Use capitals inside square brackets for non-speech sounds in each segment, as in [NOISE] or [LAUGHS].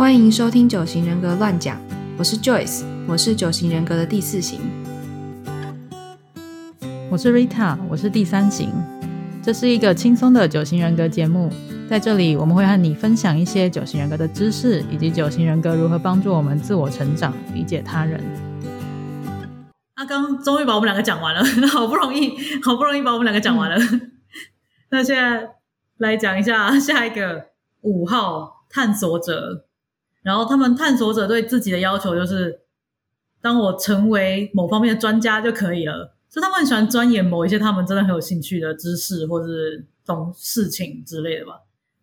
欢迎收听九型人格乱讲，我是 Joyce，我是九型人格的第四型。我是 Rita，我是第三型。这是一个轻松的九型人格节目，在这里我们会和你分享一些九型人格的知识，以及九型人格如何帮助我们自我成长、理解他人。阿刚终于把我们两个讲完了，[LAUGHS] 好不容易，好不容易把我们两个讲完了。[LAUGHS] 那现在来讲一下下一个五号探索者，然后他们探索者对自己的要求就是，当我成为某方面的专家就可以了。所以他们很喜欢钻研某一些他们真的很有兴趣的知识，或是懂事情之类的吧。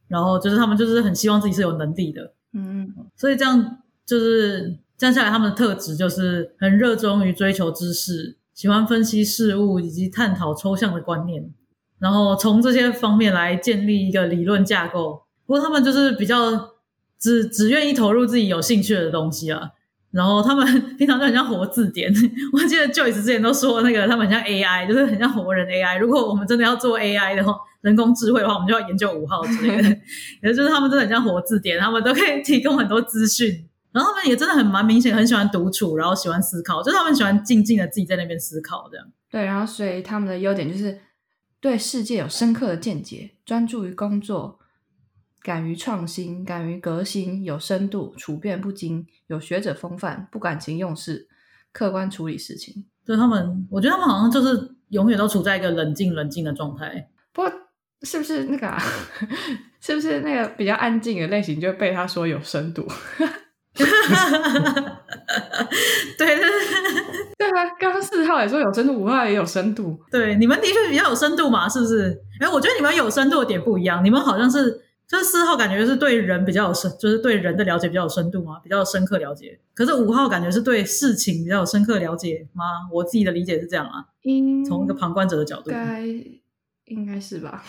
然后就是他们就是很希望自己是有能力的，嗯，所以这样就是这样下来，他们的特质就是很热衷于追求知识，喜欢分析事物以及探讨抽象的观念，然后从这些方面来建立一个理论架构。不过他们就是比较只只愿意投入自己有兴趣的东西啊。然后他们 [LAUGHS] 平常就很像活字典，我记得 Joyce 之前都说那个他们很像 AI，就是很像活人 AI。如果我们真的要做 AI 的话，人工智慧的话，我们就要研究五号之类的。[LAUGHS] 也就是他们真的很像活字典，他们都可以提供很多资讯。然后他们也真的很蛮明显，很喜欢独处，然后喜欢思考，就是他们喜欢静静的自己在那边思考这样。对，然后所以他们的优点就是对世界有深刻的见解，专注于工作，敢于创新，敢于革新，有深度，处变不惊，有学者风范，不感情用事，客观处理事情。对他们，我觉得他们好像就是永远都处在一个冷静冷静的状态。不过是不是那个、啊？[LAUGHS] 是不是那个比较安静的类型就被他说有深度？[LAUGHS] 对对 [LAUGHS] 对啊，刚刚四号也说有深度，五号也有深度。对，你们的确比较有深度嘛，是不是？哎，我觉得你们有深度的点不一样，你们好像是就是四号感觉是对人比较有深，就是对人的了解比较有深度嘛，比较深刻了解。可是五号感觉是对事情比较有深刻了解吗？我自己的理解是这样啊，应从一个旁观者的角度，该应该是吧？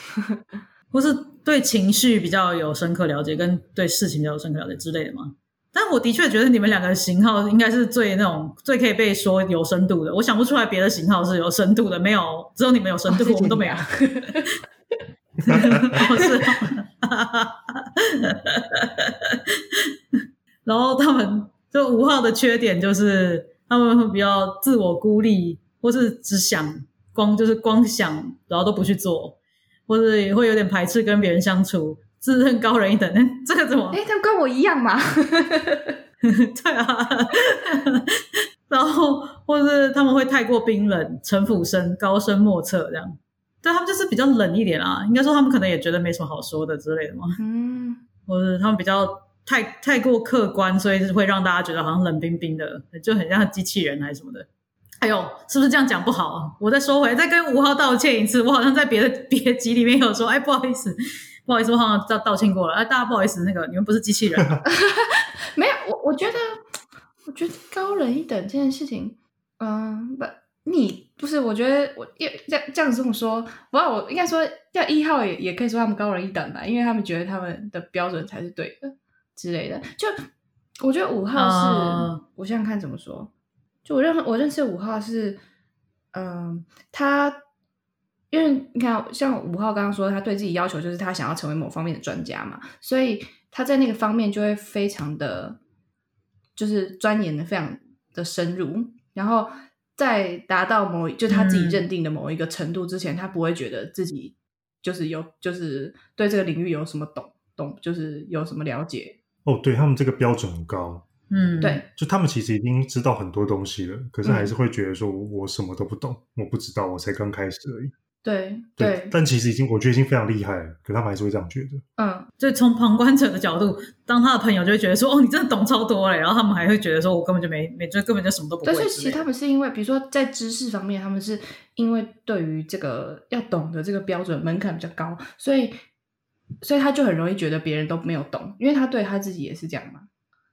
或是对情绪比较有深刻了解，跟对事情比较有深刻了解之类的吗？但我的确觉得你们两个型号应该是最那种最可以被说有深度的。我想不出来别的型号是有深度的，没有，只有你们有深度，哦我们都没有。[LAUGHS] 谢 [LAUGHS] 谢哦是哦，[LAUGHS] 然后他们就五号的缺点就是他们会比较自我孤立，或是只想光就是光想，然后都不去做，或者也会有点排斥跟别人相处，自认高人一等。[LAUGHS] 这个怎么？哎，他跟我一样嘛？对啊，然后或是他们会太过冰冷、城府深、高深莫测这样。对他们就是比较冷一点啊，应该说他们可能也觉得没什么好说的之类的嘛，嗯，或者他们比较太太过客观，所以是会让大家觉得好像冷冰冰的，就很像机器人还是什么的。哎呦，是不是这样讲不好啊？我再说回，再跟五号道歉一次。我好像在别的别集里面有说，哎，不好意思，不好意思，我好像道道歉过了。哎，大家不好意思，那个你们不是机器人啊。[LAUGHS] 没有，我我觉得，我觉得高人一等这件事情，嗯，不，你不是，我觉得我要这样这样子这么说，不，我应该说，要一号也也可以说他们高人一等吧，因为他们觉得他们的标准才是对的之类的。就我觉得五号是，我想想看怎么说，就我认我认识五号是，嗯，他。因为你看，像五号刚刚说，他对自己要求就是他想要成为某方面的专家嘛，所以他在那个方面就会非常的，就是钻研的非常的深入，然后在达到某就他自己嗯认定的某一个程度之前，他不会觉得自己就是有就是对这个领域有什么懂懂，就是有什么了解。哦，对他们这个标准很高，嗯，对，就他们其实已经知道很多东西了，可是嗯还是会觉得说我什么都不懂，我不知道，我才刚开始而已。对对，但其实已经我觉得已经非常厉害了，可他们还是会这样觉得。嗯，就从旁观者的角度，当他的朋友就会觉得说：“哦，你真的懂超多嘞。”然后他们还会觉得说：“我根本就没没，就根本就什么都不会对，之类的。”所以其实他们是因为，比如说在知识方面，他们是因为对于这个要懂的这个标准门槛比较高，所以所以他就很容易觉得别人都没有懂，因为他对他自己也是这样嘛。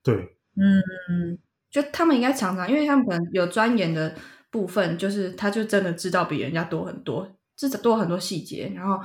对，嗯，就他们应该常常，因为他们可能有钻研的部分，就是他就真的知道比人家多很多，知道多很多细节，然后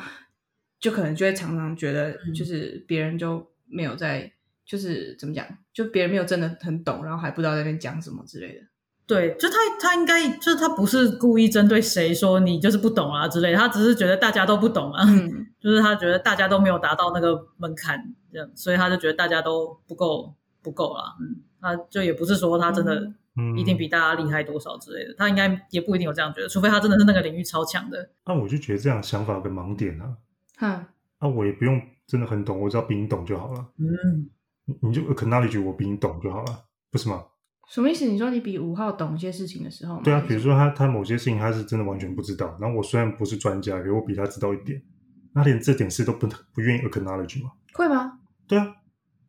就可能就会常常觉得，嗯就是别人就没有在，就是怎么讲，就别人没有真的很懂，然后还不知道在那边讲什么之类的。对，就他他应该就是他不是故意针对谁说你就是不懂啊之类的，他只是觉得大家都不懂啊，嗯，[LAUGHS] 就是他觉得大家都没有达到那个门槛，这样，所以他就觉得大家都不够不够啦。嗯，他就也不是说他真的嗯，一定比大家厉害多少之类的，他应该也不一定有这样觉得，除非他真的是那个领域超强的。那我就觉得这样想法有个盲点啊。哼，那我也不用真的很懂，我只要比你懂就好了。嗯，你你就 acknowledge 我比你懂就好了，不是吗？什么意思？你说你比五号懂一些事情的时候吗？对啊，比如说他他某些事情他是真的完全不知道，然后我虽然不是专家，可是我比他知道一点，那连这点事都不不愿意 acknowledge 吗？会吗？对啊，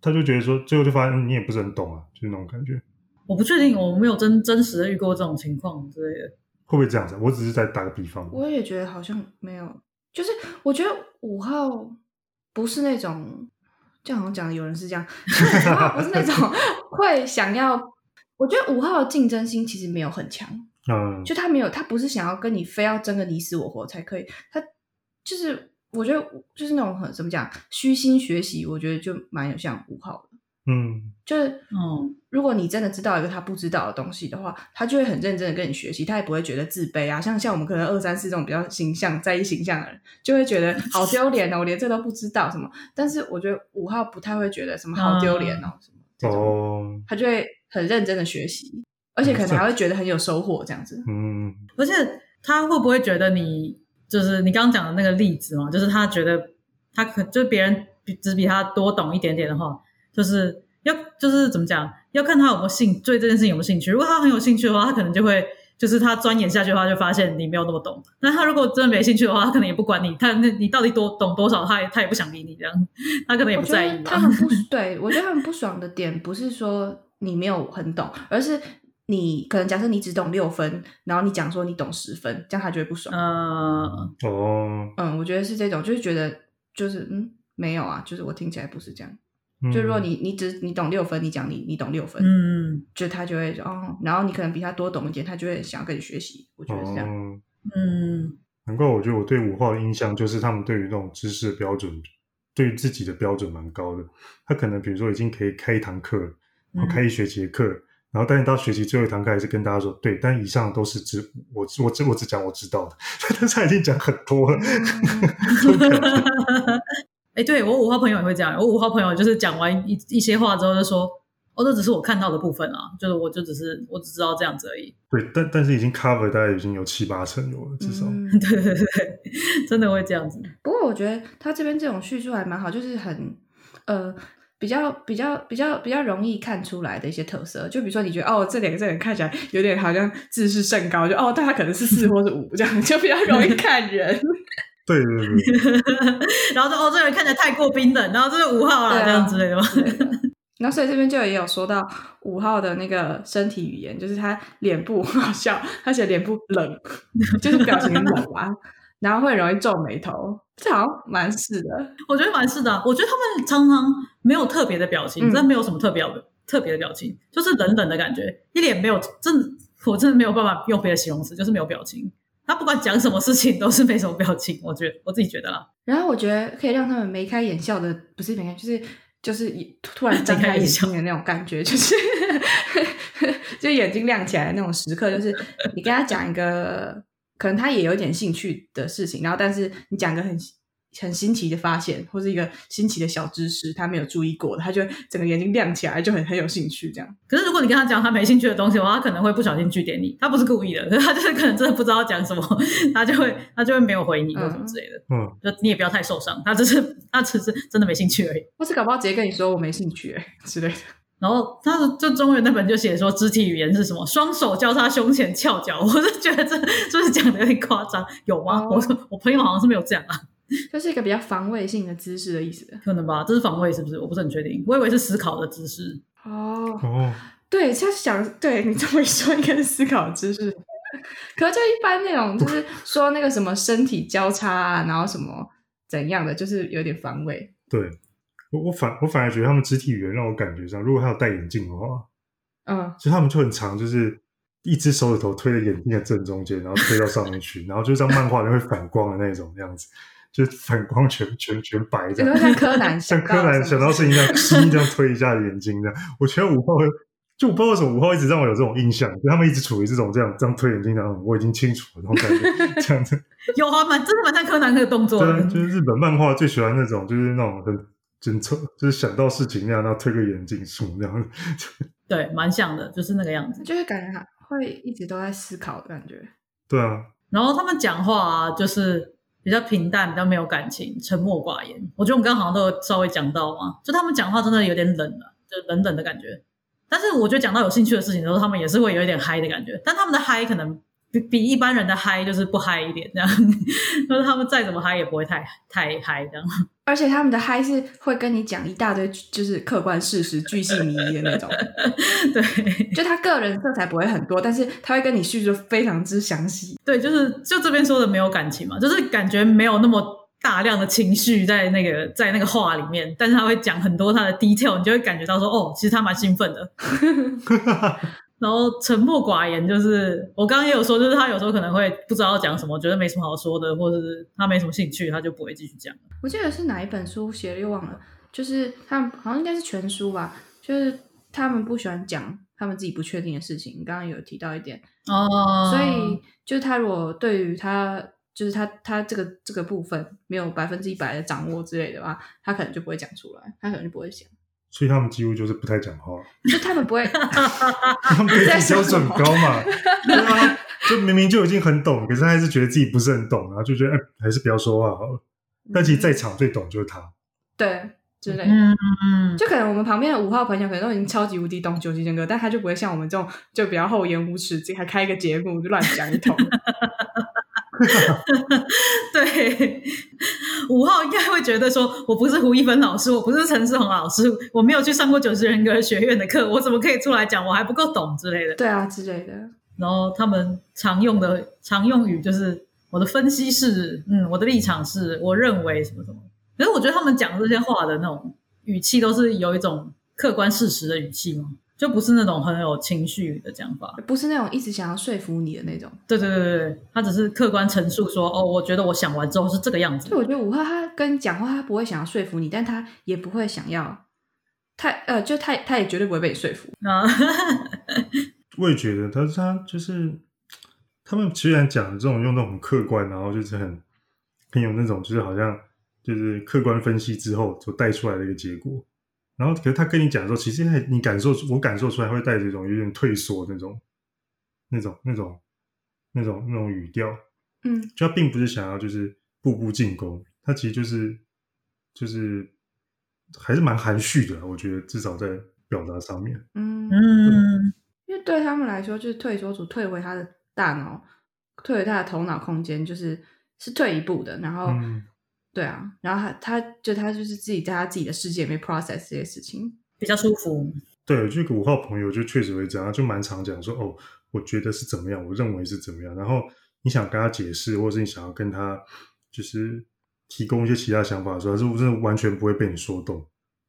他就觉得说，最后就发现嗯你也不是很懂啊，就是那种感觉。我不确定，我没有真真实的遇过这种情况之类的。会不会这样子？我只是在打个比方。我也觉得好像没有，就是我觉得五号不是那种，就好像讲的有人是这样，五号不是那种会想要。我觉得五号的竞争心其实没有很强，嗯，就他没有，他不是想要跟你非要争个你死我活才可以，他就是我觉得就是那种很怎么讲虚心学习，我觉得就蛮有像五号的，嗯就是嗯如果你真的知道一个他不知道的东西的话，他就会很认真的跟你学习，他也不会觉得自卑啊。像像我们可能二三四这种比较形象在意形象的人，就会觉得好丢脸哦，我连这都不知道什么。但是我觉得五号不太会觉得什么好丢脸哦，什么这种，哦，他就会很认真的学习，而且可能还会觉得很有收获这样子。嗯而且他会不会觉得你就是你刚刚讲的那个例子嘛？就是他觉得他可就是别人比只比他多懂一点点的话，就是要就是怎么讲，要看他有没有兴对这件事情有没有兴趣。如果他很有兴趣的话，他可能就会就是他钻研下去的话，就发现你没有那么懂。那他如果真的没兴趣的话，他可能也不管你，他那你到底多懂多少，他也他也不想理你这样，他可能也不在意他很不对，我觉得他们不爽的点不是说你没有很懂，而是你可能假设你只懂六分，然后你讲说你懂十分，这样他就会不爽。嗯，哦，嗯，我觉得是这种，就是觉得就是嗯没有啊，就是我听起来不是这样。嗯就如果你你只你懂六分，你讲你你懂六分，嗯就他就会哦，然后你可能比他多懂一点，他就会想要跟你学习。我觉得是这样。哦，嗯难怪我觉得我对五号的印象就是他们对于那种知识的标准，对于自己的标准蛮高的。他可能比如说已经可以开一堂课，然后开一学期的课，然后但是到学期最后一堂课还是跟大家说，对，但以上都是知我我只我只讲我知道的，[LAUGHS] 但是他已经讲很多了，[LAUGHS] 哎，对我五号朋友也会这样。我五号朋友就是讲完一一些话之后就说：“哦，这只是我看到的部分啊，就是我就只是我只知道这样子而已。对，但但是已经 cover 大概已经有七八成有了，至少。嗯” [LAUGHS] 对对对对，真的会这样子。不过我觉得他这边这种叙述还蛮好，就是很呃比较比较比较比较容易看出来的一些特色。就比如说你觉得哦这两个这人看起来有点好像自视甚高，就哦但他可能是四或是五这样，就比较容易看人。[LAUGHS] 对对对，[LAUGHS] 然后说：“哦，这个人看起来太过冰冷，然后这是五号啦，对啊这样之类的吗？”对的然后所以这边就也有说到五号的那个身体语言，就是他脸部很好笑，他写脸部冷，就是表情冷啊，然后会容易皱眉头，这好像蛮是的。我觉得蛮是的啊。我觉得他们常常没有特别的表情，嗯但没有什么特别的特别的表情，就是冷冷的感觉，一脸没有真的，我真的没有办法用别的形容词，就是没有表情。他不管讲什么事情都是没什么表情，我觉得我自己觉得啦。然后我觉得可以让他们眉开眼笑的，不是眉开，就是就是突然张开眼睛的那种感觉，就是 [LAUGHS] 就眼睛亮起来的那种时刻，就是你跟他讲一个可能他也有点兴趣的事情，然后但是你讲个很很新奇的发现，或是一个新奇的小知识，他没有注意过的，他就会整个眼睛亮起来，就很很有兴趣这样。可是如果你跟他讲他没兴趣的东西的话，他可能会不小心据点你，他不是故意的，可 [LAUGHS] 是他就是可能真的不知道讲什么，他就会他就会没有回你或什么之类的。嗯，就你也不要太受伤，他只是他只是真的没兴趣而已。或是搞不好直接跟你说我没兴趣、欸、[LAUGHS] 之类的。然后他的就中文那本就写说肢体语言是什么，双手交叉胸前翘脚，我是觉得这是不是讲的有点夸张？有吗？哦我说我朋友好像是没有这样啊，就是一个比较防卫性的姿势的意思。可能吧，这是防卫是不是？我不是很确定，我以为是思考的姿势。哦，哦，对，他想对你这么一说，应该是思考姿势。可是就一般那种，就是说那个什么身体交叉啊，然后什么怎样的，就是有点防卫。对我我反我反而觉得他们肢体语言让我感觉上，如果他有戴眼镜的话，嗯，其实他们就很长，就是一只手指头推在眼镜的正中间，然后推到上面去，然后就像漫画里面会反光的那种样子，就是反光全全全白这样有没有，像柯南 [LAUGHS] 像柯南想到事情这样，[LAUGHS] 吸这样推一下眼睛这样。我觉得五号，就我不知道为什么五号一直让我有这种印象，就他们一直处于这种这样这样推眼睛这样，我已经清楚了那种感觉，这样子。[LAUGHS] 有啊，蛮真的蛮像柯南那个动作对啊，。就是日本漫画最喜欢那种，就是那种很真丑，就是想到事情那样，然后推个眼镜树那样。对，蛮像的，就是那个样子。就是感觉他会一直都在思考的感觉。对啊，然后他们讲话啊，就是比较平淡，比较没有感情，沉默寡言。我觉得我们刚刚好像都有稍微讲到嘛，就他们讲话真的有点冷了、就冷冷的感觉。但是我觉得讲到有兴趣的事情的时候，他们也是会有一点嗨的感觉，但他们的嗨可能比比一般人的嗨就是不嗨一点，这样，就是他们再怎么嗨也不会太太嗨这样。而且他们的嗨是会跟你讲一大堆，就是客观事实、巨细靡遗的那种。对就他个人色彩不会很多，但是他会跟你叙述非常之详细。对，就是就这边说的没有感情嘛，就是感觉没有那么大量的情绪在那个在那个话里面，但是他会讲很多他的 detail，你就会感觉到说，哦，其实他蛮兴奋的。[LAUGHS] 然后沉默寡言，就是我刚刚也有说，就是他有时候可能会不知道讲什么，觉得没什么好说的，或者是他没什么兴趣，他就不会继续讲。我记得是哪一本书写的，又忘了。就是他们好像应该是全书吧，就是他们不喜欢讲他们自己不确定的事情。刚刚有提到一点，哦所以就是他如果对于他就是他他这个这个部分没有百分之一百的掌握之类的话，他可能就不会讲出来，他可能就不会讲，所以他们几乎就是不太讲话，就他们不会。[LAUGHS] 他们对自己标准很高嘛。[LAUGHS] 对啊，就明明就已经很懂，可是他还是觉得自己不是很懂，然后就觉得哎，还是不要说话好了。但其实在场最懂就是他。对之类的。嗯嗯，就可能我们旁边的五号朋友可能都已经超级无敌懂九级人格，但他就不会像我们这种就比较厚颜无耻，自己还开一个节目就乱讲一通。[LAUGHS] [LAUGHS] 对，五号应该会觉得说，我不是胡一芬老师，我不是陈世宏老师，我没有去上过九十人格学院的课，我怎么可以出来讲？我还不够懂之类的。对啊，之类的。然后他们常用的常用语就是我的分析是，嗯，我的立场是，我认为什么什么。可是我觉得他们讲这些话的那种语气，都是有一种客观事实的语气嘛，就不是那种很有情绪的讲法。不是那种一直想要说服你的那种。对对对对对，他只是客观陈述说，哦，我觉得我想完之后是这个样子就。我觉得五号他跟讲话，他不会想要说服你，但他也不会想要，太呃，就他他也绝对不会被你说服。啊，[LAUGHS] 我也觉得他他就是他们虽然讲的这种用那种很客观，然后就是很很有那种就是好像就是客观分析之后所带出来的一个结果，然后可是他跟你讲的时候，其实他你感受我感受出来会带着一种有点退缩那种那种那种那种那种语调，嗯，就他并不是想要就是步步进攻，他其实就是就是还是蛮含蓄的，我觉得至少在表达上面。嗯，嗯，因为对他们来说，就是退缩组退回他的大脑，退回他的头脑空间，就是是退一步的。然后，嗯对啊，然后他他就他就是自己在他自己的世界里面 process 这些事情。比较舒服。对，这个五号朋友就确实会这样，就蛮常讲说，哦，我觉得是怎么样，我认为是怎么样。然后你想跟他解释，或者是你想要跟他就是提供一些其他想法的时候，他是不是完全不会被你说动。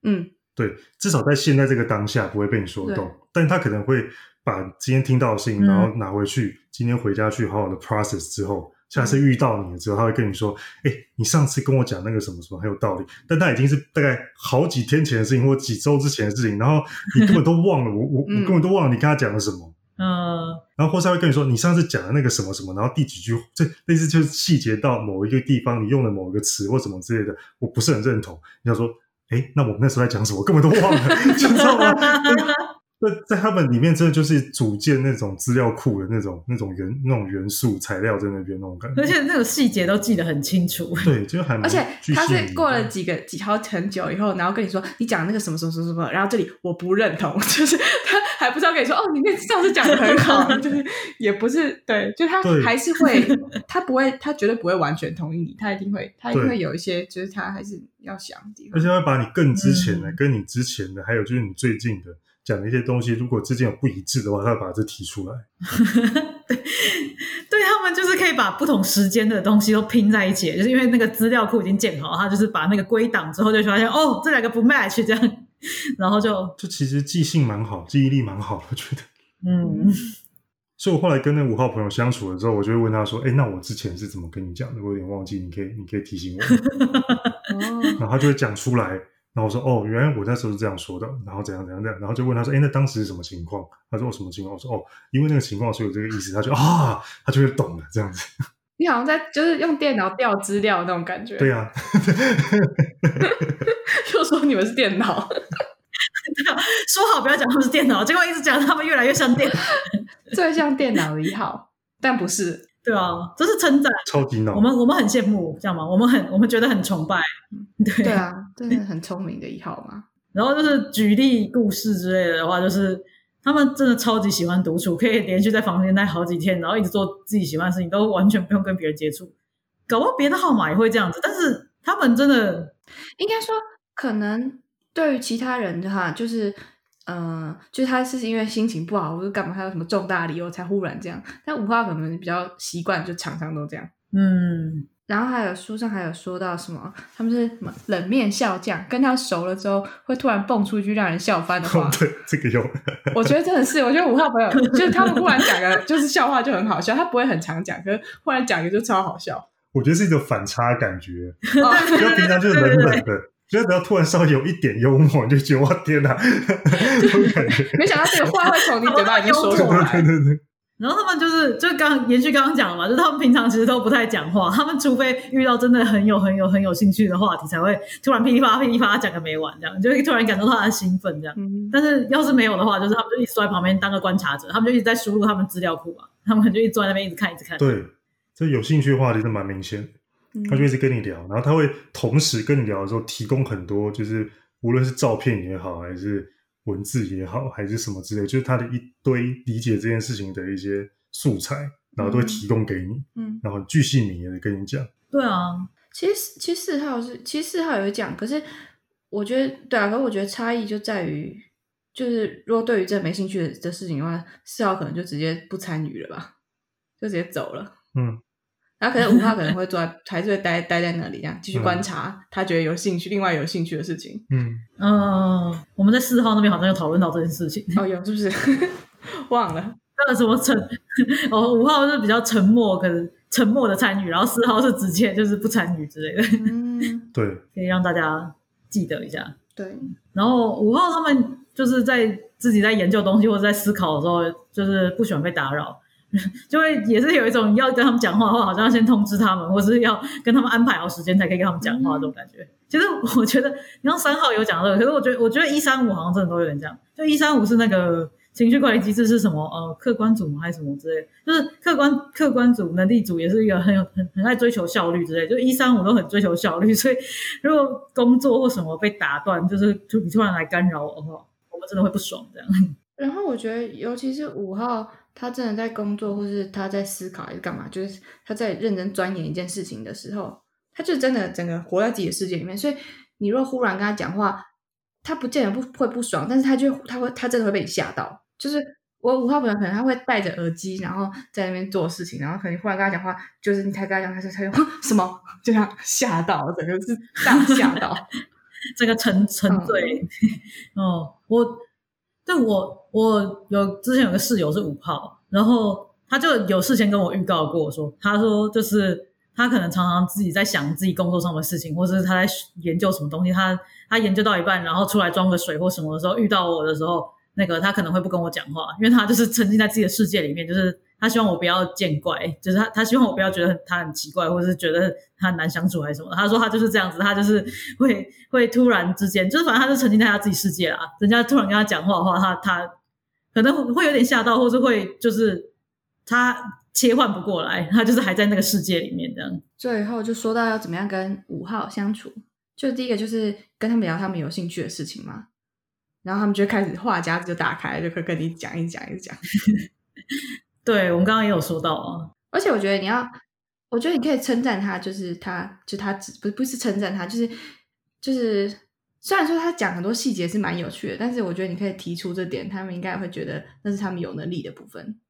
嗯，对，至少在现在这个当下不会被你说对动，但他可能会把今天听到的事情，嗯然后拿回去，今天回家去好好的 process 之后，下次遇到你了之后，他会跟你说：“哎，你上次跟我讲那个什么什么很有道理，但他已经是大概好几天前的事情，或几周之前的事情，然后你根本都忘了，我我我嗯根本都忘了你跟他讲了什么。”嗯，然后或是他会跟你说，你上次讲的那个什么什么，然后第几句，这类似就是细节到某一个地方，你用了某一个词或什么之类的，我不是很认同。你想说，哎，那我们那时候在讲什么，我根本都忘了，你知道吗？[LAUGHS] 那在他们里面，真的就是组建那种资料库的那种、那种元、那种元素材料在那边那种感觉。而且那种细节都记得很清楚。对，就还蛮而且他是过了几个几好很久以后，然后跟你说你讲那个什么什么什么什么，然后这里我不认同，[LAUGHS] 就是他还不知道跟你说哦，你那上次讲的很好，[LAUGHS] 就是也不是对，就他还是会，他不会，他绝对不会完全同意你，他一定会，他一定会有一些就是他还是要想的地而方。且会把你更之前的、嗯跟你之前的，还有就是你最近的讲的一些东西，如果之间有不一致的话，他会把这提出来。[LAUGHS] 对他们就是可以把不同时间的东西都拼在一起，就是因为那个资料库已经建好，他就是把那个归档之后就发现哦，这两个不 match 这样，然后就就其实记性蛮好，记忆力蛮好的，我觉得。[LAUGHS] 嗯所以我后来跟那五号朋友相处了之后，我就会问他说：“哎，那我之前是怎么跟你讲的？我有点忘记，你可以你可以提醒我。”哦，然后他就会讲出来，然后我说：“哦，原来我那时候是这样说的，然后怎样怎样怎样。”然后就问他说：“哎，那当时是什么情况？”他说：“哦，什么情况？”我说：“哦，因为那个情况，所以有这个意思。”他就啊，他就会懂了，这样子。[LAUGHS] 你好像在就是用电脑调资料那种感觉。对啊，[LAUGHS] 又说你们是电脑，[LAUGHS] 说好不要讲他们是电脑，结果一直讲他们越来越像电脑。最像电脑的一号，但不是。对啊，这是称赞。超级脑我。们我们很羡慕，这样吗？我们很我们觉得很崇拜。[LAUGHS] 对对啊，真的很聪明的一号嘛。[LAUGHS] 然后就是举例故事之类的话，就是他们真的超级喜欢独处，可以连续在房间待好几天，然后一直做自己喜欢的事情，都完全不用跟别人接触。搞不好别的号码也会这样子，但是他们真的应该说，可能对于其他人的话，就是，呃，就是他是因为心情不好或者干嘛，他有什么重大理由才忽然这样。但五号可能比较习惯，就常常都这样。嗯，然后还有书上还有说到什么，他们是什么冷面笑匠，跟他熟了之后会突然蹦出一句让人笑翻的话哦，。对，这个有。我觉得真的是，我觉得五号朋友就是他们忽然讲个就是笑话就很好笑，他不会很常讲，可是忽然讲一个就超好笑。我觉得是一种反差感觉，哦就平常就是冷冷的，就是只要突然稍微有一点幽默，你就觉得哇天哪，这种感觉。没想到这个话会从你嘴巴里面说出对来对。对对，然后他们就是就刚延续刚刚讲的嘛，就是他们平常其实都不太讲话，他们除非遇到真的很有很有很有兴趣的话题，才会突然噼里啪啦噼里啪啦讲个没完，这样就会突然感受到他的兴奋这样。嗯，但是要是没有的话，就是他们就一直坐在旁边当个观察者，他们就一直在输入他们资料库啊，他们就一直坐在那边一直看一直看。对，这有兴趣的话题是蛮明显的。嗯他就一直跟你聊，然后他会同时跟你聊的时候提供很多，就是无论是照片也好，还是文字也好，还是什么之类，就是他的一堆理解这件事情的一些素材，然后都会提供给你，嗯，然后很巨细靡遗的跟你讲。对啊，其实其实四号是其实四号有讲，可是我觉得对啊，可是我觉得差异就在于，就是如果对于这没兴趣的的事情的话，四号可能就直接不参与了吧，就直接走了。嗯，然后可能五号可能会坐在，还是会待待在那里，这样继续观察他觉得有兴趣、另外有兴趣的事情。嗯，嗯，我们在四号那边好像有讨论到这件事情。哦，有是不是？[LAUGHS] 忘了。那什么沉 [LAUGHS] 哦，五号是比较沉默，可能沉默的参与，然后四号是直接就是不参与之类的，嗯，[LAUGHS] 对，可以让大家记得一下。对，然后五号他们就是在自己在研究东西或者在思考的时候，就是不喜欢被打扰，[LAUGHS] 就会也是有一种要跟他们讲话的话，好像要先通知他们，或是要跟他们安排好时间才可以跟他们讲话这种感觉。其实我觉得，你像三号有讲到这个，可是我觉得我觉得一三五好像真的都有点这样。就一三五是那个情绪管理机制是什么？呃，客观组吗？还是什么之类？就是客观客观组、能力组也是一个很有很很爱追求效率之类。就一三五都很追求效率，所以如果工作或什么被打断，就是 [LAUGHS] 突你突然来干扰我的话，我们真的会不爽这样。[LAUGHS] 然后我觉得，尤其是五号，他真的在工作，或是他在思考还是干嘛，就是他在认真钻研一件事情的时候，他就真的整个活在自己的世界里面。所以你若忽然跟他讲话，他不见得不会不爽，但是他就他会他真的会被你吓到。就是我五号朋友可能他会戴着耳机，然后在那边做事情，然后可能忽然跟他讲话，就是你才跟他讲，他就他就 [LAUGHS] 什么，就这样吓到，整个是大吓到。[LAUGHS] 这个沉沉醉。[LAUGHS] 哦，我，对我我有之前有个室友是五号，然后他就有事先跟我预告过说，他说就是他可能常常自己在想自己工作上的事情，或者是他在研究什么东西，他他研究到一半，然后出来装个水或什么的时候，遇到我的时候，那个他可能会不跟我讲话，因为他就是沉浸在自己的世界里面，就是他希望我不要见怪，就是他他希望我不要觉得他很奇怪，或者是觉得他很难相处还是什么。他说他就是这样子，他就是会会突然之间，就是反正他是沉浸在他自己世界啦。人家突然跟他讲话的话，他他可能会有点吓到，或是会就是他切换不过来，他就是还在那个世界里面这样。最后就说到要怎么样跟五号相处，就第一个就是跟他们聊他们有兴趣的事情嘛，然后他们就开始话匣子就打开，就可以跟你讲一讲一讲。[LAUGHS] 对我们刚刚也有说到啊，而且我觉得你要，我觉得你可以称赞他，就是他，就他只不不是称赞他，就是就是虽然说他讲很多细节是蛮有趣的，但是我觉得你可以提出这点，他们应该会觉得那是他们有能力的部分，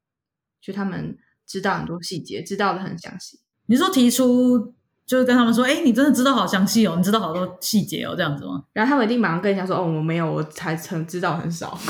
就他们知道很多细节，知道的很详细。你说提出就是跟他们说，哎，你真的知道好详细哦，你知道好多细节哦，这样子吗？然后他们一定马上跟人家说：“哦，我没有，我才曾知道很少。[LAUGHS]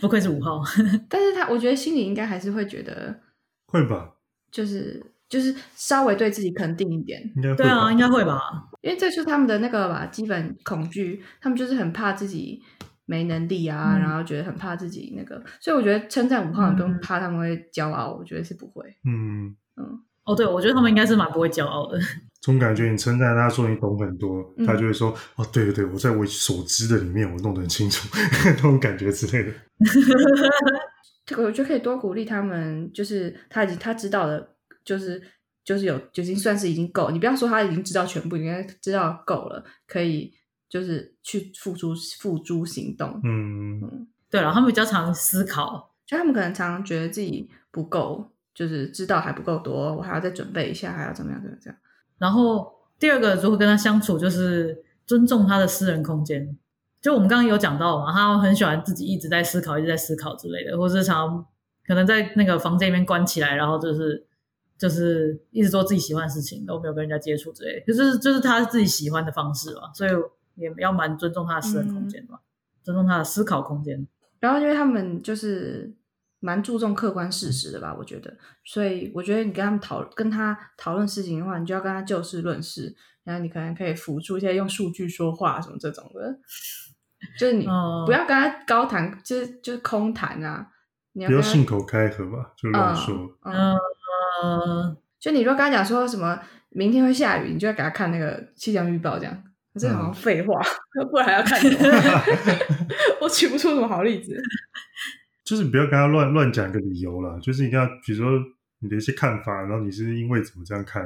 不愧是五号，” [LAUGHS] 但是他，我觉得心里应该还是会觉得，会吧？就是就是稍微对自己肯定一点，应该会对啊，吧应该会吧？因为这就是他们的那个吧，基本恐惧，他们就是很怕自己没能力啊，嗯然后觉得很怕自己那个，所以我觉得称赞五号，你不用嗯怕他们会骄傲，我觉得是不会。嗯嗯，哦，对，我觉得他们应该是蛮不会骄傲的。总感觉你称赞他说你懂很多，嗯他就会说哦，对对对，我在我所知的里面我弄得很清楚，[LAUGHS] 那种感觉之类的。[LAUGHS] 这个我觉得可以多鼓励他们，就是他已经他知道的，就是就是有就已经算是已经够。你不要说他已经知道全部，你应该知道够了，可以就是去付诸付诸行动。嗯，对了，他们比较常思考，就他们可能常常觉得自己不够，就是知道还不够多，我还要再准备一下，还要怎么样怎么样。然后第二个如何跟他相处，就是尊重他的私人空间。就我们刚刚有讲到嘛，他很喜欢自己一直在思考，一直在思考之类的，或是常常可能在那个房间里面关起来，然后就是就是一直做自己喜欢的事情，都没有跟人家接触之类的。就是就是他自己喜欢的方式嘛，所以也要蛮尊重他的私人空间嘛，尊重他的思考空间。然后因为他们就是蛮注重客观事实的吧，我觉得，所以我觉得你跟他们讨跟他讨论事情的话，你就要跟他就事论事，然后你可能可以辅助一些用数据说话什么这种的，就是你哦不要跟他高谈，就是就是空谈啊，你要跟他不要信口开河吧，就乱说。嗯，嗯嗯呃，就你如果跟他讲说什么明天会下雨，你就要给他看那个气象预报，这样，这好像废话，[LAUGHS] 不然还要看什么？[LAUGHS] [LAUGHS] 我举不出什么好例子。就是不要跟他乱乱讲一个理由啦，就是你跟他，比如说你的一些看法，然后你是因为怎么这样看，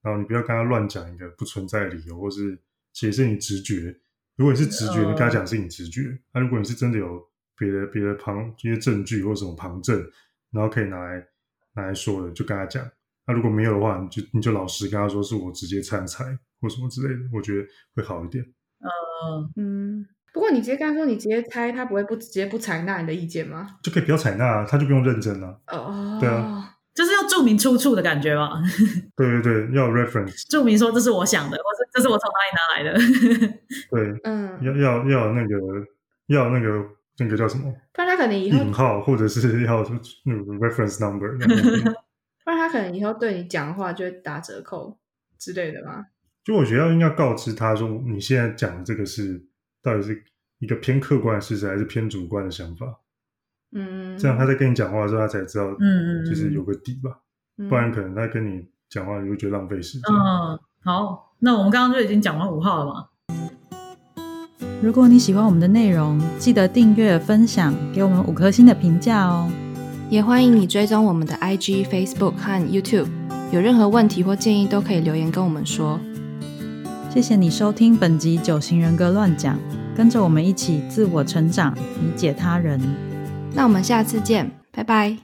然后你不要跟他乱讲一个不存在的理由，或是解释你直觉。如果你是直觉，呃你跟他讲是你直觉；那、如果你是真的有别的别的旁这些证据或什么旁证，然后可以拿来拿来说的，就跟他讲。那如果没有的话，你就你就老实跟他说是我直接参猜或什么之类的，我觉得会好一点。呃，嗯，不过你直接跟他说，你直接猜，他不会不直接不采纳你的意见吗？就可以不要采纳啊，他就不用认真了。哦，对啊，就是要注明出处的感觉嘛，[LAUGHS] 对对对，要有 reference，注明说这是我想的，或者这是我从哪里拿来的。[LAUGHS] 对，嗯，要要要那个要那个那个叫什么不然他可能以后，引号，或者是要那个 reference number。[LAUGHS] 不然他可能以后对你讲的话就会打折扣之类的吧。就我觉得应该告知他说，你现在讲的这个是到底是一个偏客观的事实，还是偏主观的想法？嗯，这样他在跟你讲话的时候，他才知道，嗯就是有个底吧。嗯不然可能他跟你讲话，你会觉得浪费时间。嗯，好，那我们刚刚就已经讲完五号了嘛。如果你喜欢我们的内容，记得订阅、分享，给我们五颗星的评价哦。也欢迎你追踪我们的 IG、Facebook 和 YouTube。有任何问题或建议都可以留言跟我们说。谢谢你收听本集《九型人格乱讲》，跟着我们一起自我成长，理解他人。那我们下次见，拜拜。